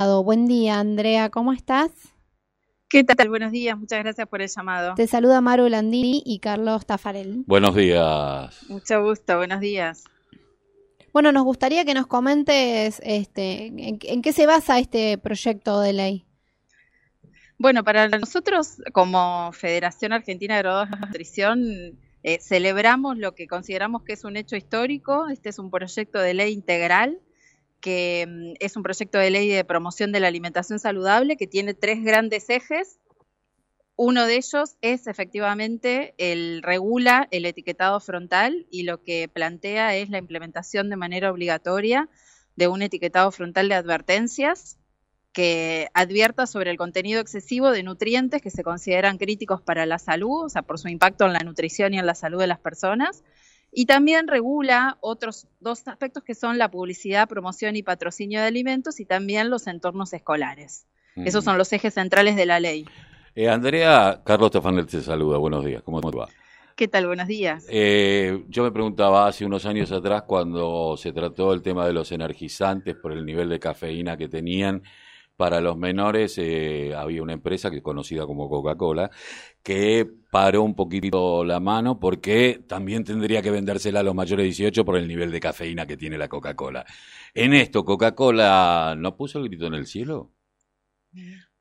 Buen día, Andrea, ¿cómo estás? ¿Qué tal? Buenos días, muchas gracias por el llamado. Te saluda Maru Landini y Carlos Tafarel. Buenos días. Mucho gusto, buenos días. Bueno, nos gustaría que nos comentes este, en, en qué se basa este proyecto de ley. Bueno, para nosotros como Federación Argentina de Graduados de Nutrición eh, celebramos lo que consideramos que es un hecho histórico. Este es un proyecto de ley integral que mm, es un proyecto de ley de promoción de la alimentación saludable que tiene tres grandes ejes. Uno de ellos es efectivamente el regula el etiquetado frontal y lo que plantea es la implementación de manera obligatoria de un etiquetado frontal de advertencias que advierta sobre el contenido excesivo de nutrientes que se consideran críticos para la salud, o sea, por su impacto en la nutrición y en la salud de las personas, y también regula otros dos aspectos que son la publicidad, promoción y patrocinio de alimentos y también los entornos escolares. Esos son los ejes centrales de la ley. Eh, Andrea, Carlos Tafanel te saluda. Buenos días. ¿Cómo te va? ¿Qué tal? Buenos días. Eh, yo me preguntaba hace unos años atrás cuando se trató el tema de los energizantes por el nivel de cafeína que tenían para los menores eh, había una empresa que conocida como Coca-Cola que paró un poquito la mano porque también tendría que vendérsela a los mayores de 18 por el nivel de cafeína que tiene la Coca-Cola. En esto, ¿Coca-Cola no puso el grito en el cielo?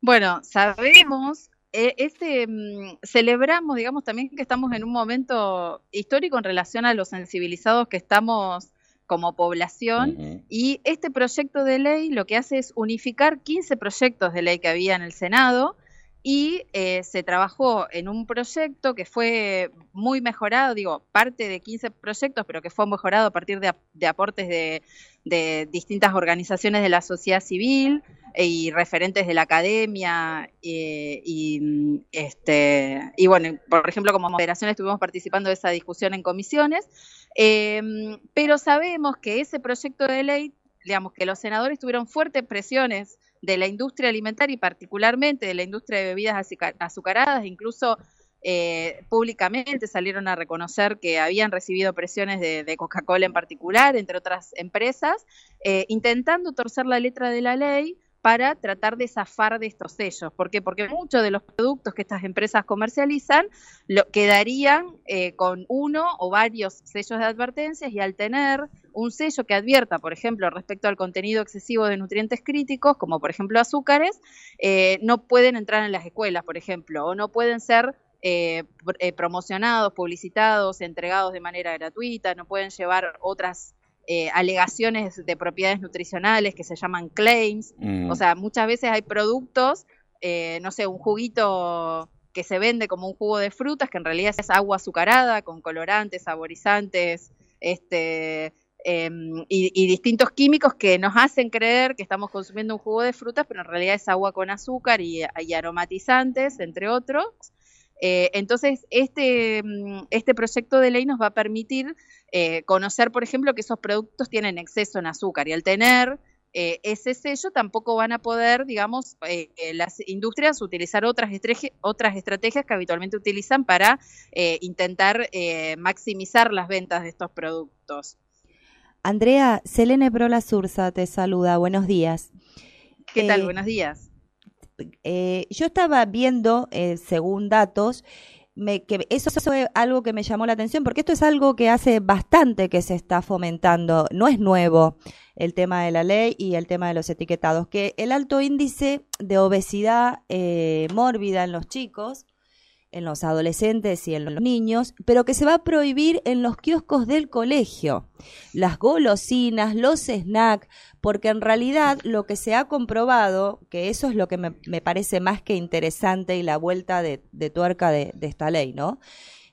Bueno, sabemos, eh, este, mm, celebramos, digamos, también que estamos en un momento histórico en relación a los sensibilizados que estamos como población y este proyecto de ley lo que hace es unificar 15 proyectos de ley que había en el Senado y eh, se trabajó en un proyecto que fue muy mejorado, digo, parte de 15 proyectos, pero que fue mejorado a partir de, aportes de, de, distintas organizaciones de la sociedad civil y referentes de la academia eh, y, este, y bueno, por ejemplo, como moderación estuvimos participando de esa discusión en comisiones Em, pero sabemos que ese proyecto de ley, digamos que los senadores tuvieron fuertes presiones de la industria alimentaria y particularmente de la industria de bebidas azucaradas, incluso eh, públicamente salieron a reconocer que habían recibido presiones de, Coca-Cola en particular, entre otras empresas, eh, intentando torcer la letra de la ley para tratar de zafar de estos sellos. ¿Por qué? Porque muchos de los productos que estas empresas comercializan lo, quedarían eh, con uno o varios sellos de advertencias y al tener un sello que advierta, por ejemplo, respecto al contenido excesivo de nutrientes críticos, como por ejemplo azúcares, eh, no pueden entrar en las escuelas, por ejemplo, o no pueden ser eh, promocionados, publicitados, entregados de manera gratuita, no pueden llevar otras eh, alegaciones de propiedades nutricionales que se llaman claims. Mm. O sea, muchas veces hay productos, eh, no sé, un juguito que se vende como un jugo de frutas, que en realidad es agua azucarada con colorantes, saborizantes, este, em, y, distintos químicos que nos hacen creer que estamos consumiendo un jugo de frutas, pero en realidad es agua con azúcar y, aromatizantes, entre otros. Eh, entonces, este, mm, este proyecto de ley nos va a permitir eh, conocer, por ejemplo, que esos productos tienen exceso en azúcar y al tener eh, ese sello tampoco van a poder, digamos, eh, las industrias utilizar otras, otras estrategias que habitualmente utilizan para intentar maximizar las ventas de estos productos. Andrea, Selene Prola Sursa te saluda, buenos días. ¿Qué tal? Buenos días. Yo estaba viendo, según datos, que eso fue algo que me llamó la atención, porque esto es algo que hace bastante que se está fomentando, no es nuevo el tema de la ley y el tema de los etiquetados, que el alto índice de obesidad eh, mórbida en los chicos en los adolescentes y en los niños, pero que se va a prohibir en los kioscos del colegio. Las golosinas, los snacks, porque en realidad lo que se ha comprobado, que eso es lo que me, parece más que interesante y la vuelta de, tuerca de, esta ley, ¿no?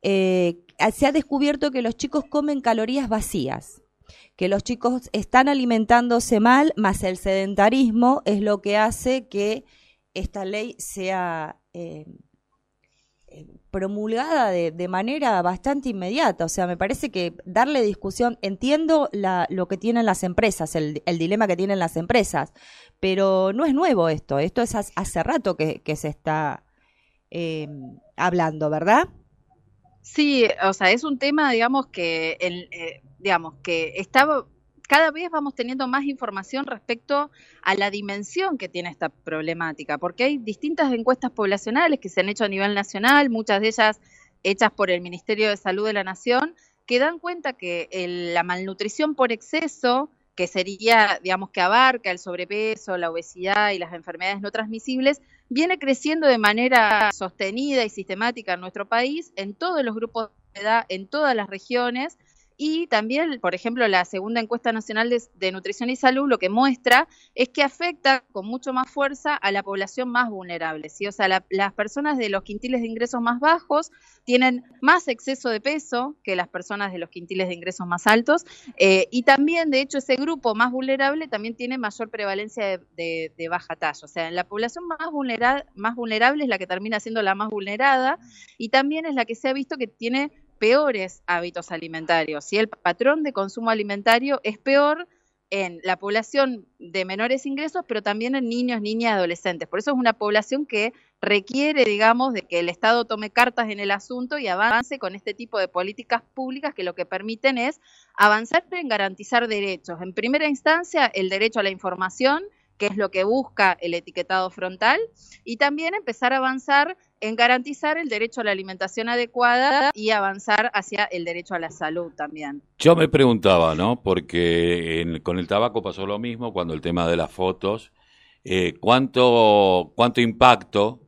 Eh, se ha descubierto que los chicos comen calorías vacías que los chicos están alimentándose mal, más el sedentarismo es lo que hace que esta ley sea eh, promulgada de, manera bastante inmediata. O sea, me parece que darle discusión, entiendo lo que tienen las empresas, el, dilema que tienen las empresas, pero no es nuevo esto, esto es hace rato que, se está em, hablando, ¿verdad? Sí, o sea, es un tema, digamos, que, el, eh, digamos, que estaba cada vez vamos teniendo más información respecto a la dimensión que tiene esta problemática, porque hay distintas encuestas poblacionales que se han hecho a nivel nacional, muchas de ellas hechas por el Ministerio de Salud de la Nación, que dan cuenta que la malnutrición por exceso, que sería, digamos, que abarca el sobrepeso, la obesidad y las enfermedades no transmisibles, viene creciendo de manera sostenida y sistemática en nuestro país, en todos los grupos de edad, en todas las regiones, y también, por ejemplo, la segunda encuesta nacional de, nutrición y salud lo que muestra es que afecta con mucho más fuerza a la población más vulnerable. O sea, las personas de los quintiles de ingresos más bajos tienen más exceso de peso que las personas de los quintiles de ingresos más altos. Eh, y también, de hecho, ese grupo más vulnerable también tiene mayor prevalencia de, baja talla. O sea, la población más, más vulnerable es la que termina siendo la más vulnerada y también es la que se ha visto que tiene peores hábitos alimentarios. Si el patrón de consumo alimentario es peor en la población de menores ingresos, pero también en niños, niñas y adolescentes. Por eso es una población que requiere, digamos, de que el Estado tome cartas en el asunto y avance con este tipo de políticas públicas que lo que permiten es avanzar en garantizar derechos. En primera instancia, el derecho a la información, que es lo que busca el etiquetado frontal, y también empezar a avanzar en garantizar el derecho a la alimentación adecuada y avanzar hacia el derecho a la salud también. Yo me preguntaba, ¿no? Porque con el tabaco pasó lo mismo cuando el tema de las fotos, eh, ¿cuánto, ¿cuánto impacto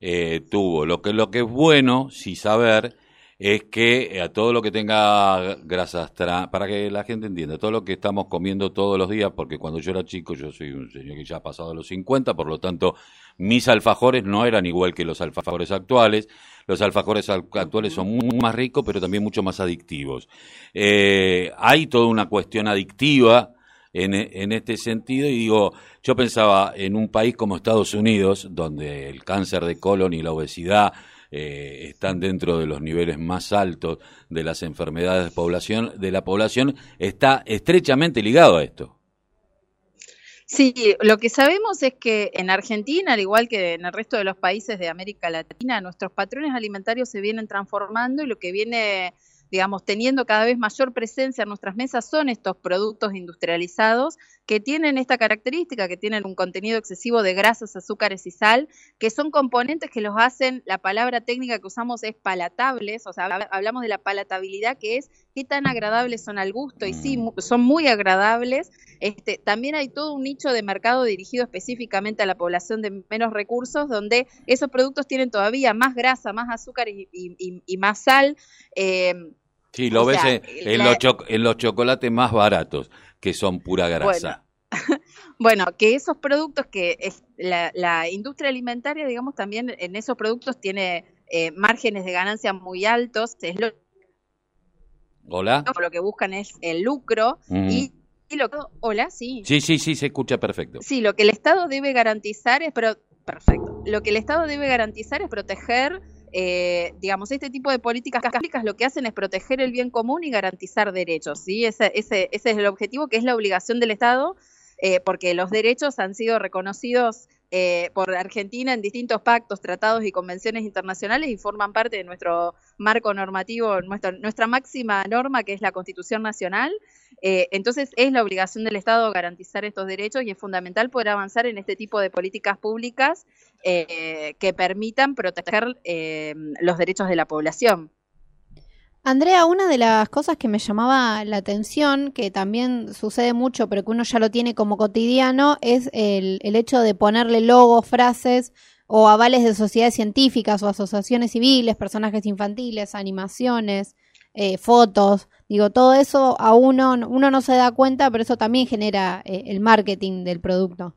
eh, tuvo? Lo que, lo que es bueno, sí saber, es que a todo lo que tenga grasas para que la gente entienda, todo lo que estamos comiendo todos los días, porque cuando yo era chico, yo soy un señor que ya ha pasado los 50, por lo tanto, mis alfajores no eran igual que los alfajores actuales. Los alfajores actuales son muy más ricos, pero también mucho más adictivos. Eh, hay toda una cuestión adictiva en, en, este sentido y digo, yo pensaba en un país como Estados Unidos, donde el cáncer de colon y la obesidad eh, están dentro de los niveles más altos de las enfermedades de, población, de la población, está estrechamente ligado a esto. Sí, lo que sabemos es que en Argentina, al igual que en el resto de los países de América Latina, nuestros patrones alimentarios se vienen transformando y lo que viene digamos, teniendo cada vez mayor presencia en nuestras mesas son estos productos industrializados que tienen esta característica, que tienen un contenido excesivo de grasas, azúcares y sal, que son componentes que los hacen, la palabra técnica que usamos es palatables, o sea, hablamos de la palatabilidad, que es qué tan agradables son al gusto, y sí, mm. son muy agradables. Este, también hay todo un nicho de mercado dirigido específicamente a la población de menos recursos, donde esos productos tienen todavía más grasa, más azúcar y, más sal. Eh, sí, lo ves en, los en los chocolates más baratos que son pura grasa. Bueno, que esos productos que es la, industria alimentaria, digamos, también en esos productos tiene eh, márgenes de ganancia muy altos. Es Hola. Lo que buscan es el lucro mm. y, lo que, hola, sí. Sí, sí, sí, se escucha perfecto. Sí, lo que el Estado debe garantizar es, pero perfecto. Lo que el Estado debe garantizar es proteger eh, digamos, este tipo de políticas públicas lo que hacen es proteger el bien común y garantizar derechos, ¿sí? Ese, ese, ese es el objetivo, que es la obligación del Estado, eh, porque los derechos han sido reconocidos eh, por Argentina en distintos pactos, tratados y convenciones internacionales y forman parte de nuestro marco normativo, nuestra, nuestra máxima norma que es la Constitución Nacional. Eh, entonces es la obligación del Estado garantizar estos derechos y es fundamental poder avanzar en este tipo de políticas públicas eh, que permitan proteger los derechos de la población. Andrea, una de las cosas que me llamaba la atención, que también sucede mucho, pero que uno ya lo tiene como cotidiano, es el, hecho de ponerle logos, frases o avales de sociedades científicas o asociaciones civiles, personajes infantiles, animaciones, eh, fotos. Digo, todo eso a uno, uno no se da cuenta, pero eso también genera eh, el marketing del producto.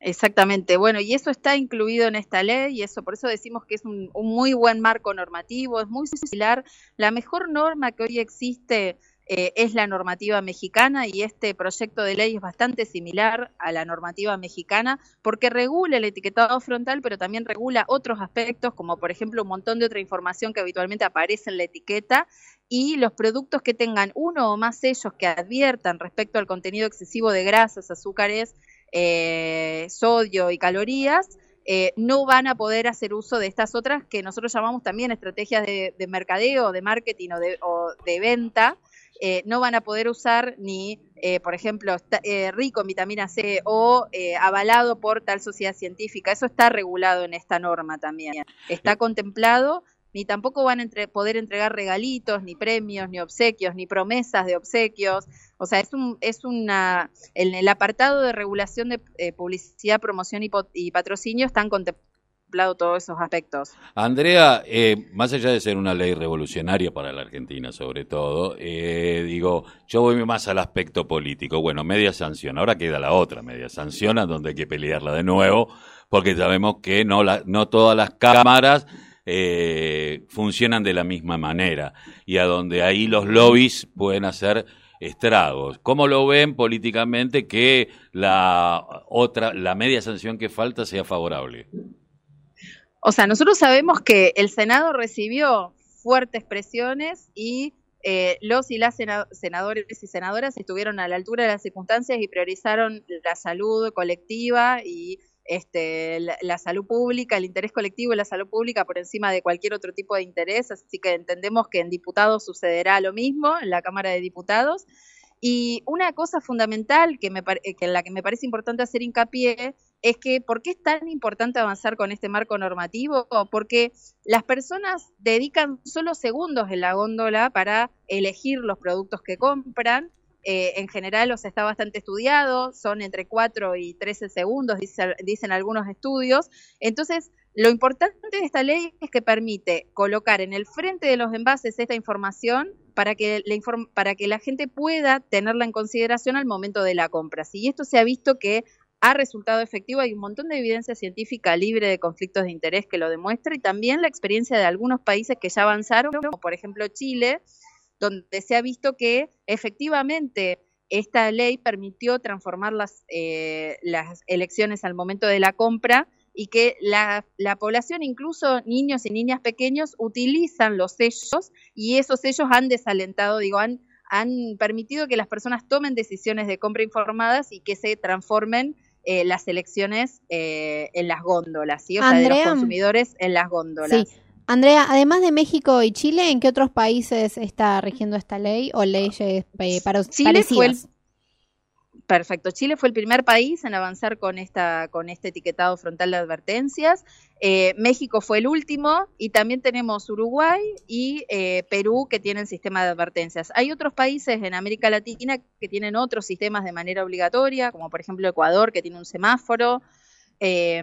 Exactamente, bueno, y eso está incluido en esta ley y eso por eso decimos que es un, muy buen marco normativo, es muy similar. La mejor norma que hoy existe eh, es la normativa mexicana y este proyecto de ley es bastante similar a la normativa mexicana porque regula el etiquetado frontal, pero también regula otros aspectos, como por ejemplo un montón de otra información que habitualmente aparece en la etiqueta y los productos que tengan uno o más sellos que adviertan respecto al contenido excesivo de grasas, azúcares, eh, sodio y calorías, eh, no van a poder hacer uso de estas otras que nosotros llamamos también estrategias de, mercadeo, de marketing o de, venta, eh, no van a poder usar ni, eh, por ejemplo, eh, rico en vitamina C o avalado por tal sociedad científica. Eso está regulado en esta norma también. Está contemplado ni tampoco van a poder entregar regalitos, ni premios, ni obsequios, ni promesas de obsequios. O sea, es un, es una, en el apartado de regulación de publicidad, promoción y, patrocinio están contemplados todos esos aspectos. Andrea, eh, más allá de ser una ley revolucionaria para la Argentina, sobre todo, eh, digo, yo voy más al aspecto político. Bueno, media sanción, ahora queda la otra media sanción, a donde hay que pelearla de nuevo, porque sabemos que no, la, no todas las cámaras eh, funcionan de la misma manera y a donde ahí los lobbies pueden hacer estragos. ¿Cómo lo ven políticamente que la otra, la media sanción que falta sea favorable? O sea, nosotros sabemos que el Senado recibió fuertes presiones y eh, los y las senadores y senadoras estuvieron a la altura de las circunstancias y priorizaron la salud colectiva y este, la, salud pública, el interés colectivo y la salud pública por encima de cualquier otro tipo de interés. Así que entendemos que en diputados sucederá lo mismo, en la Cámara de Diputados. Y una cosa fundamental que, me, que en la que me parece importante hacer hincapié es que ¿por qué es tan importante avanzar con este marco normativo? Porque las personas dedican solo segundos en la góndola para elegir los productos que compran. Eh, en general, los está bastante estudiado, son entre 4 y 13 segundos, dicen algunos estudios. Entonces, lo importante de esta ley es que permite colocar en el frente de los envases esta información para que, la gente pueda tenerla en consideración al momento de la compra. Si esto se ha visto que ha resultado efectivo. Hay un montón de evidencia científica libre de conflictos de interés que lo demuestra y también la experiencia de algunos países que ya avanzaron, como por ejemplo Chile, donde se ha visto que efectivamente esta ley permitió transformar las, eh, las elecciones al momento de la compra y que la, la, población, incluso niños y niñas pequeños, utilizan los sellos y esos sellos han desalentado, digo, han, han permitido que las personas tomen decisiones de compra informadas y que se transformen eh, las elecciones eh, en las góndolas, ¿sí? o sea, de los consumidores en las góndolas. Sí. Andrea, además de México y Chile, ¿en qué otros países está rigiendo esta ley o leyes eh, para Chile parecidas? Perfecto. Chile fue el primer país en avanzar con esta con este etiquetado frontal de advertencias. Eh, México fue el último y también tenemos Uruguay y eh, Perú que tienen sistema de advertencias. Hay otros países en América Latina que tienen otros sistemas de manera obligatoria, como por ejemplo Ecuador que tiene un semáforo. Eh,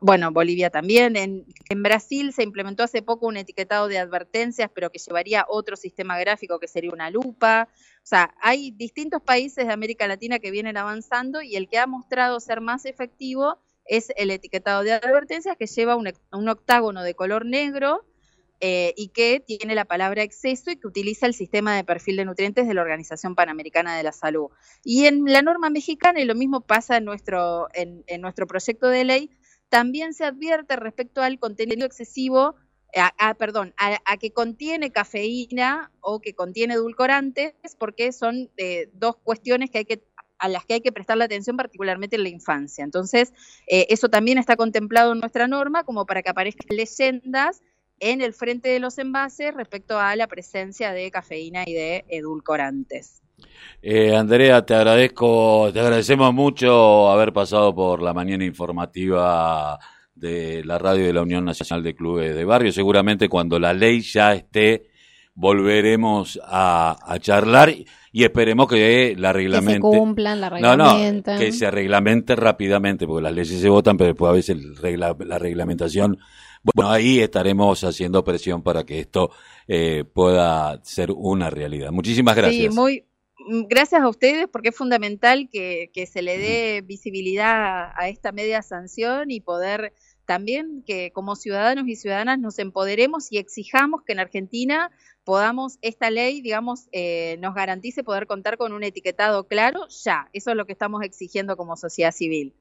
bueno, Bolivia también. En, en, Brasil se implementó hace poco un etiquetado de advertencias, pero que llevaría otro sistema gráfico que sería una lupa. O sea, hay distintos países de América Latina que vienen avanzando y el que ha mostrado ser más efectivo es el etiquetado de advertencias que lleva un, un octágono de color negro eh, y que tiene la palabra exceso y que utiliza el sistema de perfil de nutrientes de la Organización Panamericana de la Salud. Y en la norma mexicana, y lo mismo pasa en nuestro, en, nuestro proyecto de ley, también se advierte respecto al contenido excesivo, a, perdón, a, que contiene cafeína o que contiene edulcorantes, porque son eh, dos cuestiones que hay que a las que hay que prestarle atención particularmente en la infancia. Entonces, eh, eso también está contemplado en nuestra norma como para que aparezcan leyendas en el frente de los envases respecto a la presencia de cafeína y de edulcorantes. Eh, Andrea, te agradezco, te agradecemos mucho haber pasado por la mañana informativa de la radio de la Unión Nacional de Clubes de Barrio. Seguramente cuando la ley ya esté, volveremos a, charlar y esperemos que la reglamente. Que se cumplan, la reglamenten. No, que se reglamente rápidamente, porque las leyes se votan, pero después a veces la reglamentación bueno, ahí estaremos haciendo presión para que esto eh, pueda ser una realidad. Muchísimas gracias. Sí, muy, mm, gracias a ustedes porque es fundamental que, que, se le dé visibilidad a esta media sanción y poder también que como ciudadanos y ciudadanas nos empoderemos y exijamos que en Argentina podamos, esta ley, digamos, eh, nos garantice poder contar con un etiquetado claro ya. Eso es lo que estamos exigiendo como sociedad civil.